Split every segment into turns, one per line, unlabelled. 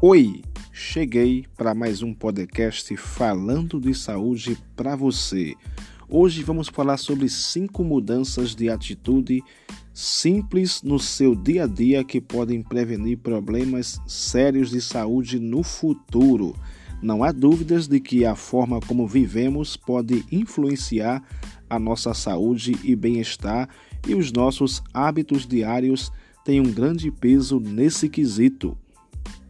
Oi, cheguei para mais um podcast falando de saúde para você. Hoje vamos falar sobre cinco mudanças de atitude simples no seu dia a dia que podem prevenir problemas sérios de saúde no futuro. Não há dúvidas de que a forma como vivemos pode influenciar a nossa saúde e bem-estar, e os nossos hábitos diários têm um grande peso nesse quesito.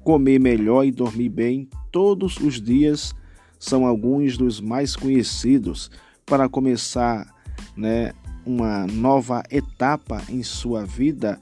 Comer melhor e dormir bem todos os dias são alguns dos mais conhecidos para começar né, uma nova etapa em sua vida.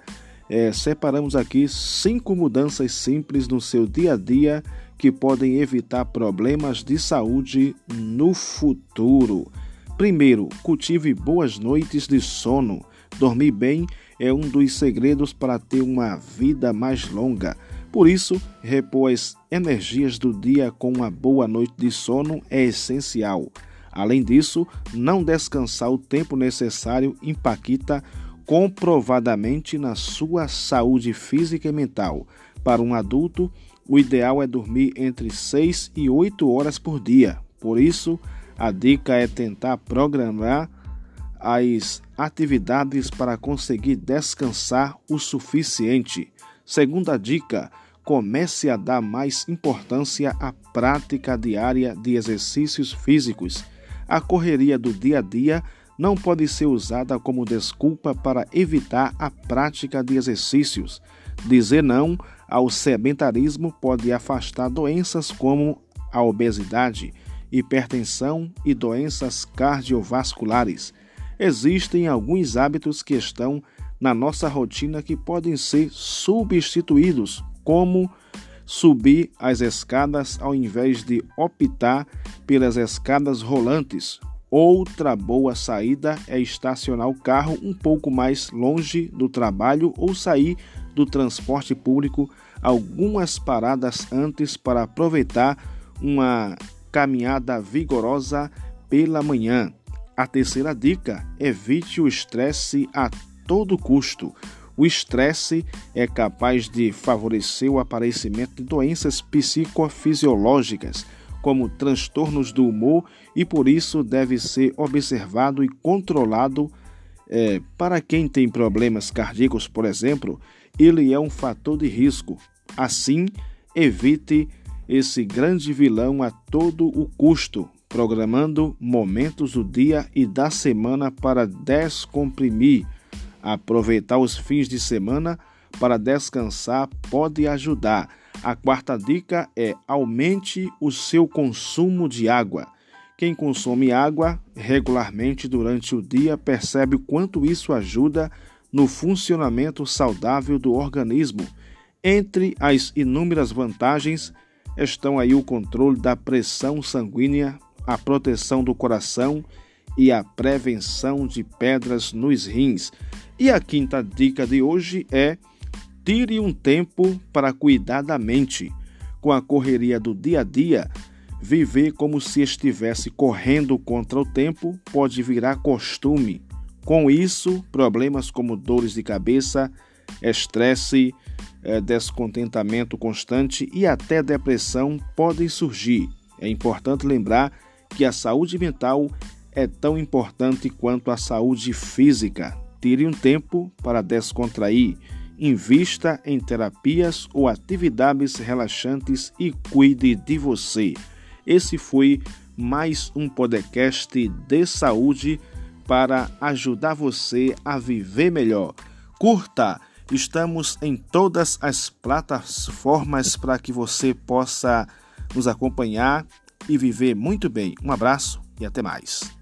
É, separamos aqui cinco mudanças simples no seu dia a dia que podem evitar problemas de saúde no futuro. Primeiro, cultive boas noites de sono. Dormir bem é um dos segredos para ter uma vida mais longa. Por isso, repor as energias do dia com uma boa noite de sono é essencial. Além disso, não descansar o tempo necessário impacta comprovadamente na sua saúde física e mental. Para um adulto, o ideal é dormir entre 6 e 8 horas por dia. Por isso, a dica é tentar programar as atividades para conseguir descansar o suficiente. Segunda dica: comece a dar mais importância à prática diária de exercícios físicos. A correria do dia a dia não pode ser usada como desculpa para evitar a prática de exercícios. Dizer não ao sedentarismo pode afastar doenças como a obesidade, hipertensão e doenças cardiovasculares. Existem alguns hábitos que estão na nossa rotina que podem ser substituídos, como subir as escadas ao invés de optar pelas escadas rolantes. Outra boa saída é estacionar o carro um pouco mais longe do trabalho ou sair do transporte público algumas paradas antes para aproveitar uma caminhada vigorosa pela manhã. A terceira dica: evite o estresse a todo custo. O estresse é capaz de favorecer o aparecimento de doenças psicofisiológicas, como transtornos do humor, e por isso deve ser observado e controlado. É, para quem tem problemas cardíacos, por exemplo, ele é um fator de risco. Assim, evite esse grande vilão a todo o custo, programando momentos do dia e da semana para descomprimir. Aproveitar os fins de semana para descansar pode ajudar. A quarta dica é aumente o seu consumo de água. Quem consome água regularmente durante o dia percebe o quanto isso ajuda no funcionamento saudável do organismo. Entre as inúmeras vantagens estão aí o controle da pressão sanguínea, a proteção do coração e a prevenção de pedras nos rins. E a quinta dica de hoje é: tire um tempo para cuidar da mente. Com a correria do dia a dia, viver como se estivesse correndo contra o tempo pode virar costume. Com isso, problemas como dores de cabeça, estresse, é, descontentamento constante e até depressão podem surgir. É importante lembrar que a saúde mental é tão importante quanto a saúde física. Tire um tempo para descontrair, invista em terapias ou atividades relaxantes e cuide de você. Esse foi mais um podcast de saúde para ajudar você a viver melhor. Curta! Estamos em todas as plataformas para que você possa nos acompanhar e viver muito bem. Um abraço e até mais.